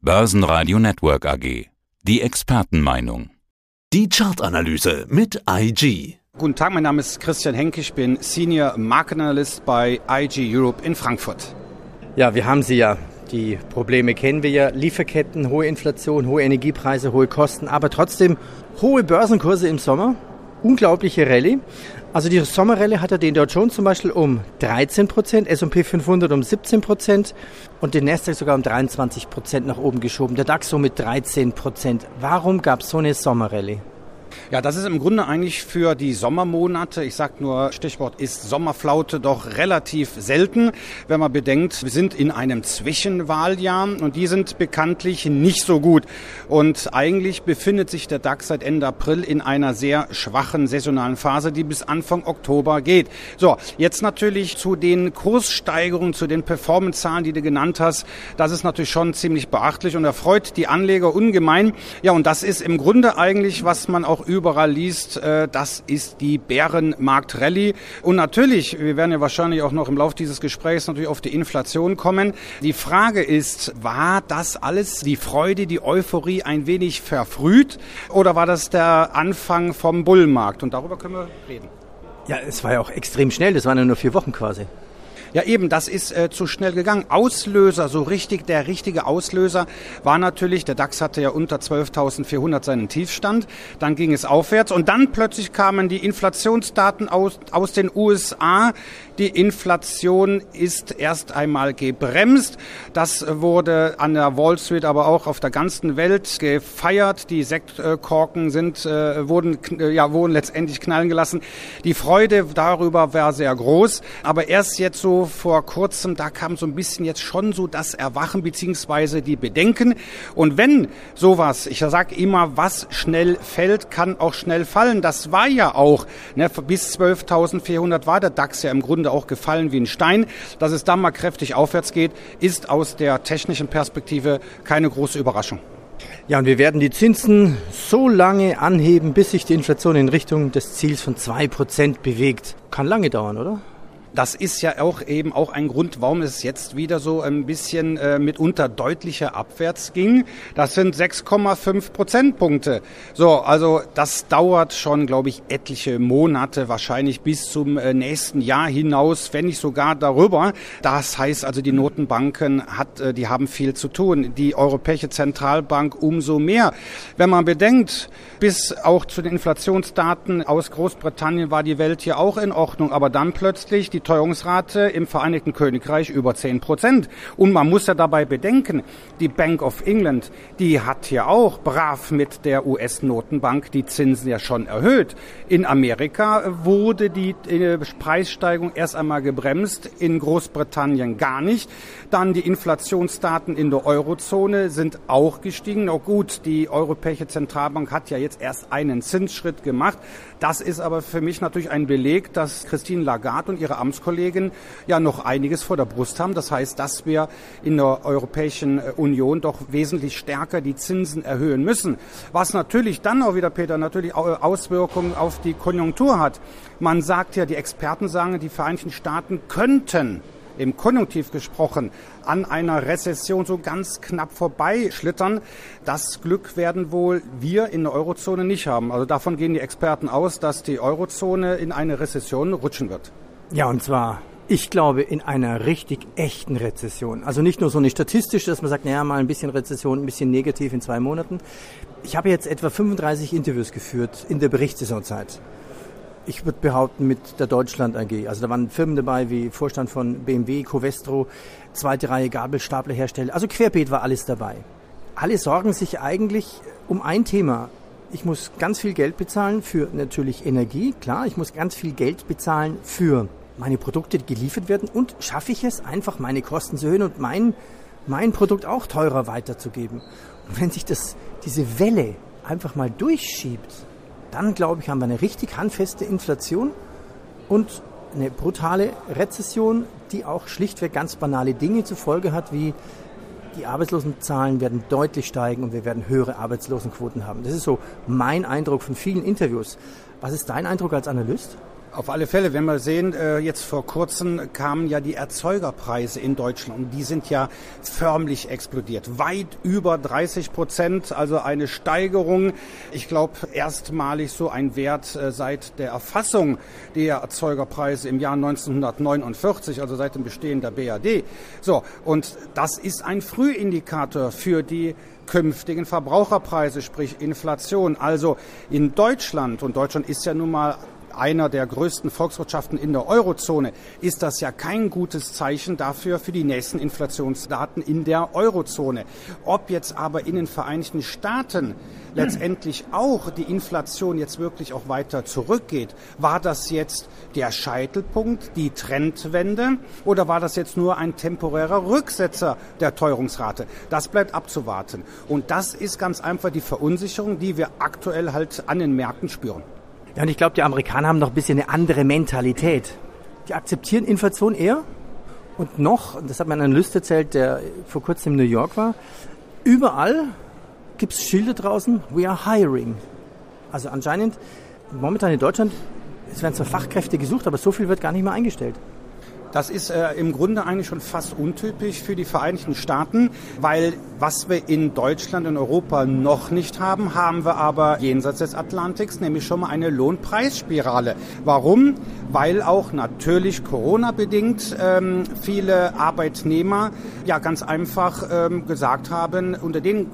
Börsenradio Network AG. Die Expertenmeinung. Die Chartanalyse mit IG. Guten Tag, mein Name ist Christian Henke, ich bin Senior Market Analyst bei IG Europe in Frankfurt. Ja, wir haben sie ja. Die Probleme kennen wir ja. Lieferketten, hohe Inflation, hohe Energiepreise, hohe Kosten, aber trotzdem hohe Börsenkurse im Sommer. Unglaubliche Rallye. Also die Sommerrallye hat er den Dow Jones zum Beispiel um 13 Prozent, S&P 500 um 17 Prozent und den Nasdaq sogar um 23 Prozent nach oben geschoben. Der DAX so mit 13 Prozent. Warum gab es so eine Sommerrallye? Ja, das ist im Grunde eigentlich für die Sommermonate, ich sag nur Stichwort ist Sommerflaute doch relativ selten, wenn man bedenkt, wir sind in einem Zwischenwahljahr und die sind bekanntlich nicht so gut. Und eigentlich befindet sich der DAX seit Ende April in einer sehr schwachen saisonalen Phase, die bis Anfang Oktober geht. So, jetzt natürlich zu den Kurssteigerungen, zu den Performance-Zahlen, die du genannt hast. Das ist natürlich schon ziemlich beachtlich und erfreut die Anleger ungemein. Ja, und das ist im Grunde eigentlich, was man auch überall liest, äh, das ist die Bärenmarkt-Rallye. Und natürlich, wir werden ja wahrscheinlich auch noch im Laufe dieses Gesprächs natürlich auf die Inflation kommen. Die Frage ist, war das alles die Freude, die Euphorie ein wenig verfrüht oder war das der Anfang vom Bullenmarkt? Und darüber können wir reden. Ja, es war ja auch extrem schnell. Das waren ja nur vier Wochen quasi. Ja, eben, das ist äh, zu schnell gegangen. Auslöser, so richtig, der richtige Auslöser war natürlich, der DAX hatte ja unter 12.400 seinen Tiefstand, dann ging es aufwärts und dann plötzlich kamen die Inflationsdaten aus, aus den USA. Die Inflation ist erst einmal gebremst. Das wurde an der Wall Street, aber auch auf der ganzen Welt gefeiert. Die Sektkorken sind, äh, wurden, ja, wurden letztendlich knallen gelassen. Die Freude darüber war sehr groß, aber erst jetzt so vor kurzem, da kam so ein bisschen jetzt schon so das Erwachen beziehungsweise die Bedenken. Und wenn sowas, ich sage immer, was schnell fällt, kann auch schnell fallen. Das war ja auch, ne, bis 12.400 war der DAX ja im Grunde auch gefallen wie ein Stein. Dass es dann mal kräftig aufwärts geht, ist aus der technischen Perspektive keine große Überraschung. Ja, und wir werden die Zinsen so lange anheben, bis sich die Inflation in Richtung des Ziels von 2% bewegt. Kann lange dauern, oder? Das ist ja auch eben auch ein Grund, warum es jetzt wieder so ein bisschen äh, mitunter deutlicher abwärts ging. Das sind 6,5 Prozentpunkte. So, also das dauert schon, glaube ich, etliche Monate, wahrscheinlich bis zum äh, nächsten Jahr hinaus, wenn nicht sogar darüber. Das heißt also, die Notenbanken hat, äh, die haben viel zu tun. Die Europäische Zentralbank umso mehr. Wenn man bedenkt, bis auch zu den Inflationsdaten aus Großbritannien war die Welt hier auch in Ordnung, aber dann plötzlich die die Teuerungsrate im Vereinigten Königreich über 10 Prozent. Und man muss ja dabei bedenken, die Bank of England, die hat ja auch brav mit der US-Notenbank die Zinsen ja schon erhöht. In Amerika wurde die äh, Preissteigerung erst einmal gebremst, in Großbritannien gar nicht. Dann die Inflationsdaten in der Eurozone sind auch gestiegen. Oh gut, die Europäische Zentralbank hat ja jetzt erst einen Zinsschritt gemacht. Das ist aber für mich natürlich ein Beleg, dass Christine Lagarde und ihre Amtskollegin ja noch einiges vor der Brust haben. Das heißt, dass wir in der Europäischen Union doch wesentlich stärker die Zinsen erhöhen müssen. Was natürlich dann auch wieder, Peter, natürlich Auswirkungen auf die Konjunktur hat. Man sagt ja, die Experten sagen, die Vereinigten Staaten könnten im Konjunktiv gesprochen, an einer Rezession so ganz knapp vorbeischlittern. Das Glück werden wohl wir in der Eurozone nicht haben. Also davon gehen die Experten aus, dass die Eurozone in eine Rezession rutschen wird. Ja, und zwar ich glaube, in einer richtig echten Rezession. Also nicht nur so eine statistische, dass man sagt, naja, mal ein bisschen Rezession, ein bisschen negativ in zwei Monaten. Ich habe jetzt etwa 35 Interviews geführt in der Berichtssaisonzeit ich würde behaupten, mit der Deutschland AG. Also da waren Firmen dabei wie Vorstand von BMW, Covestro, zweite Reihe Gabelstaplerhersteller. Also querbeet war alles dabei. Alle sorgen sich eigentlich um ein Thema. Ich muss ganz viel Geld bezahlen für natürlich Energie, klar. Ich muss ganz viel Geld bezahlen für meine Produkte, die geliefert werden. Und schaffe ich es einfach, meine Kosten zu erhöhen und mein, mein Produkt auch teurer weiterzugeben. Und wenn sich das, diese Welle einfach mal durchschiebt, dann glaube ich, haben wir eine richtig handfeste Inflation und eine brutale Rezession, die auch schlichtweg ganz banale Dinge zur Folge hat, wie die Arbeitslosenzahlen werden deutlich steigen und wir werden höhere Arbeitslosenquoten haben. Das ist so mein Eindruck von vielen Interviews. Was ist dein Eindruck als Analyst? Auf alle Fälle, wenn wir sehen, äh, jetzt vor kurzem kamen ja die Erzeugerpreise in Deutschland und die sind ja förmlich explodiert. Weit über 30 Prozent, also eine Steigerung. Ich glaube, erstmalig so ein Wert äh, seit der Erfassung der Erzeugerpreise im Jahr 1949, also seit dem Bestehen der BAD. So, und das ist ein Frühindikator für die künftigen Verbraucherpreise, sprich Inflation. Also in Deutschland, und Deutschland ist ja nun mal einer der größten Volkswirtschaften in der Eurozone, ist das ja kein gutes Zeichen dafür für die nächsten Inflationsdaten in der Eurozone. Ob jetzt aber in den Vereinigten Staaten letztendlich auch die Inflation jetzt wirklich auch weiter zurückgeht, war das jetzt der Scheitelpunkt, die Trendwende oder war das jetzt nur ein temporärer Rücksetzer der Teuerungsrate? Das bleibt abzuwarten. Und das ist ganz einfach die Verunsicherung, die wir aktuell halt an den Märkten spüren. Ja, und ich glaube, die Amerikaner haben noch ein bisschen eine andere Mentalität. Die akzeptieren Inflation eher. Und noch, das hat mir ein Analyst erzählt, der vor kurzem in New York war, überall gibt es Schilder draußen, we are hiring. Also anscheinend, momentan in Deutschland, es werden zwar Fachkräfte gesucht, aber so viel wird gar nicht mehr eingestellt. Das ist äh, im Grunde eigentlich schon fast untypisch für die Vereinigten Staaten, weil was wir in Deutschland und Europa noch nicht haben, haben wir aber jenseits des Atlantiks, nämlich schon mal eine Lohnpreisspirale. Warum? Weil auch natürlich Corona-bedingt ähm, viele Arbeitnehmer ja ganz einfach ähm, gesagt haben, unter den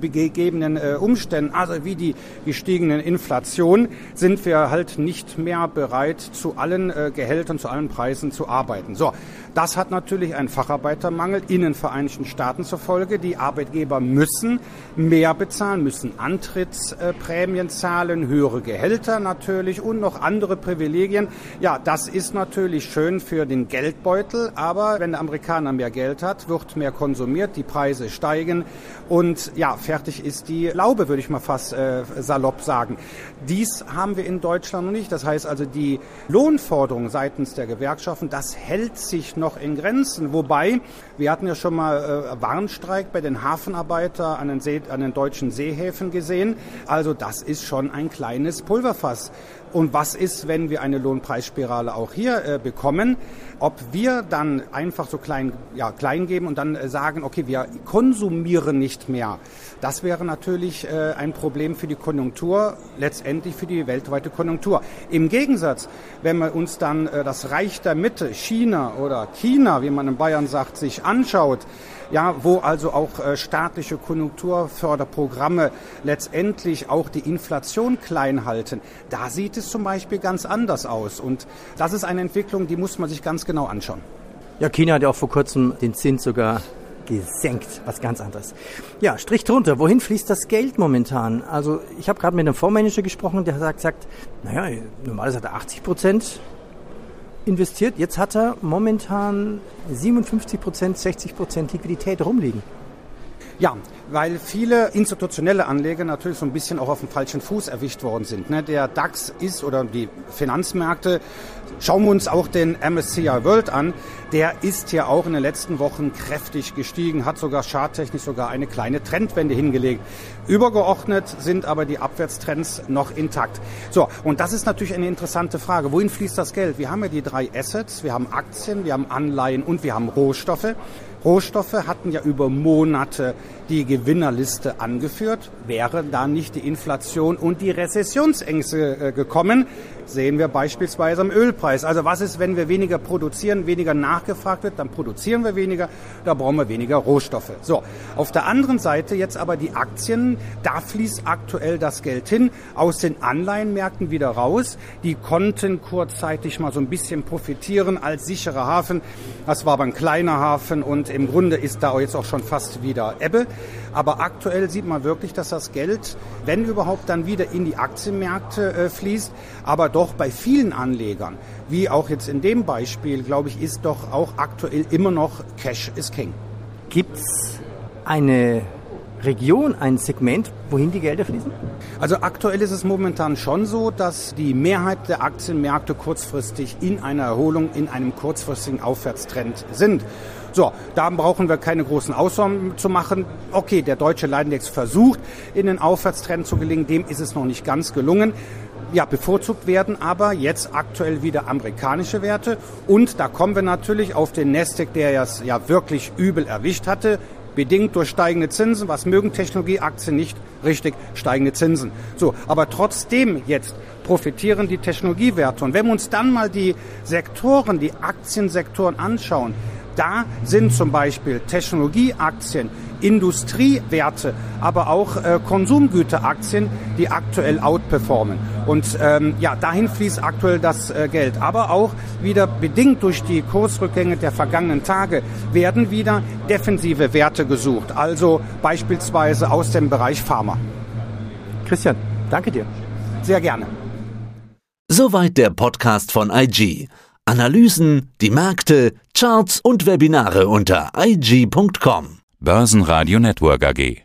gegebenen äh, Umständen, also wie die gestiegenen Inflation, sind wir halt nicht mehr bereit, zu allen äh, Gehältern, zu allen Preisen zu arbeiten arbeiten. So, das hat natürlich einen Facharbeitermangel in den Vereinigten Staaten zur Folge. Die Arbeitgeber müssen mehr bezahlen, müssen Antrittsprämien zahlen, höhere Gehälter natürlich und noch andere Privilegien. Ja, das ist natürlich schön für den Geldbeutel, aber wenn der Amerikaner mehr Geld hat, wird mehr konsumiert, die Preise steigen und ja, fertig ist die Laube, würde ich mal fast äh, salopp sagen. Dies haben wir in Deutschland noch nicht. Das heißt also, die Lohnforderung seitens der Gewerkschaften, das hält sich noch in Grenzen. Wobei, wir hatten ja schon mal äh, Warnstreik bei den Hafenarbeitern an den, See, an den deutschen Seehäfen gesehen. Also das ist schon ein kleines Pulverfass. Und was ist, wenn wir eine Lohnpreisspirale auch hier äh, bekommen? Ob wir dann einfach so klein, ja, klein geben und dann äh, sagen, okay, wir konsumieren nicht mehr. Das wäre natürlich äh, ein Problem für die Konjunktur, letztendlich für die weltweite Konjunktur. Im Gegensatz, wenn wir uns dann äh, das Reich der Mitte, China oder China, wie man in Bayern sagt, sich anschaut, ja, wo also auch äh, staatliche Konjunkturförderprogramme letztendlich auch die Inflation klein halten. Da sieht es zum Beispiel ganz anders aus. Und das ist eine Entwicklung, die muss man sich ganz genau anschauen. Ja, China hat ja auch vor kurzem den Zins sogar gesenkt, was ganz anderes. Ja, Strich drunter, wohin fließt das Geld momentan? Also ich habe gerade mit einem Fondsmanager gesprochen, der sagt, sagt naja, normalerweise hat er 80 Prozent investiert. Jetzt hat er momentan 57 Prozent, 60 Prozent Liquidität rumliegen. Ja, weil viele institutionelle Anleger natürlich so ein bisschen auch auf dem falschen Fuß erwischt worden sind. Ne? Der DAX ist oder die Finanzmärkte, schauen wir uns auch den MSCI World an, der ist ja auch in den letzten Wochen kräftig gestiegen, hat sogar charttechnisch sogar eine kleine Trendwende hingelegt. Übergeordnet sind aber die Abwärtstrends noch intakt. So, und das ist natürlich eine interessante Frage. Wohin fließt das Geld? Wir haben ja die drei Assets, wir haben Aktien, wir haben Anleihen und wir haben Rohstoffe. Rohstoffe hatten ja über Monate die Gewinnerliste angeführt. Wäre da nicht die Inflation und die Rezessionsängste äh, gekommen, sehen wir beispielsweise am Ölpreis. Also was ist, wenn wir weniger produzieren, weniger nachgefragt wird, dann produzieren wir weniger, da brauchen wir weniger Rohstoffe. So, auf der anderen Seite jetzt aber die Aktien, da fließt aktuell das Geld hin, aus den Anleihenmärkten wieder raus. Die konnten kurzzeitig mal so ein bisschen profitieren als sicherer Hafen. Das war aber ein kleiner Hafen und im Grunde ist da jetzt auch schon fast wieder Ebbe. Aber aktuell sieht man wirklich, dass das Geld, wenn überhaupt, dann wieder in die Aktienmärkte äh, fließt. Aber doch bei vielen Anlegern, wie auch jetzt in dem Beispiel, glaube ich, ist doch auch aktuell immer noch Cash is King. Gibt es eine Region, ein Segment, wohin die Gelder fließen? Also aktuell ist es momentan schon so, dass die Mehrheit der Aktienmärkte kurzfristig in einer Erholung, in einem kurzfristigen Aufwärtstrend sind. So, da brauchen wir keine großen Ausnahmen zu machen. Okay, der deutsche Leitindex versucht, in den Aufwärtstrend zu gelingen. Dem ist es noch nicht ganz gelungen. Ja, bevorzugt werden aber jetzt aktuell wieder amerikanische Werte und da kommen wir natürlich auf den Nasdaq, der es ja wirklich übel erwischt hatte, bedingt durch steigende Zinsen. Was mögen Technologieaktien nicht? Richtig, steigende Zinsen. So, aber trotzdem jetzt profitieren die Technologiewerte. Und wenn wir uns dann mal die Sektoren, die Aktiensektoren anschauen, da sind zum Beispiel Technologieaktien, Industriewerte, aber auch äh, Konsumgüteraktien, die aktuell outperformen. Und ähm, ja, dahin fließt aktuell das äh, Geld. Aber auch wieder bedingt durch die Kursrückgänge der vergangenen Tage werden wieder defensive Werte gesucht. Also beispielsweise aus dem Bereich Pharma. Christian, danke dir. Sehr gerne. Soweit der Podcast von IG. Analysen, die Märkte, Charts und Webinare unter IG.com. Börsenradio Network AG.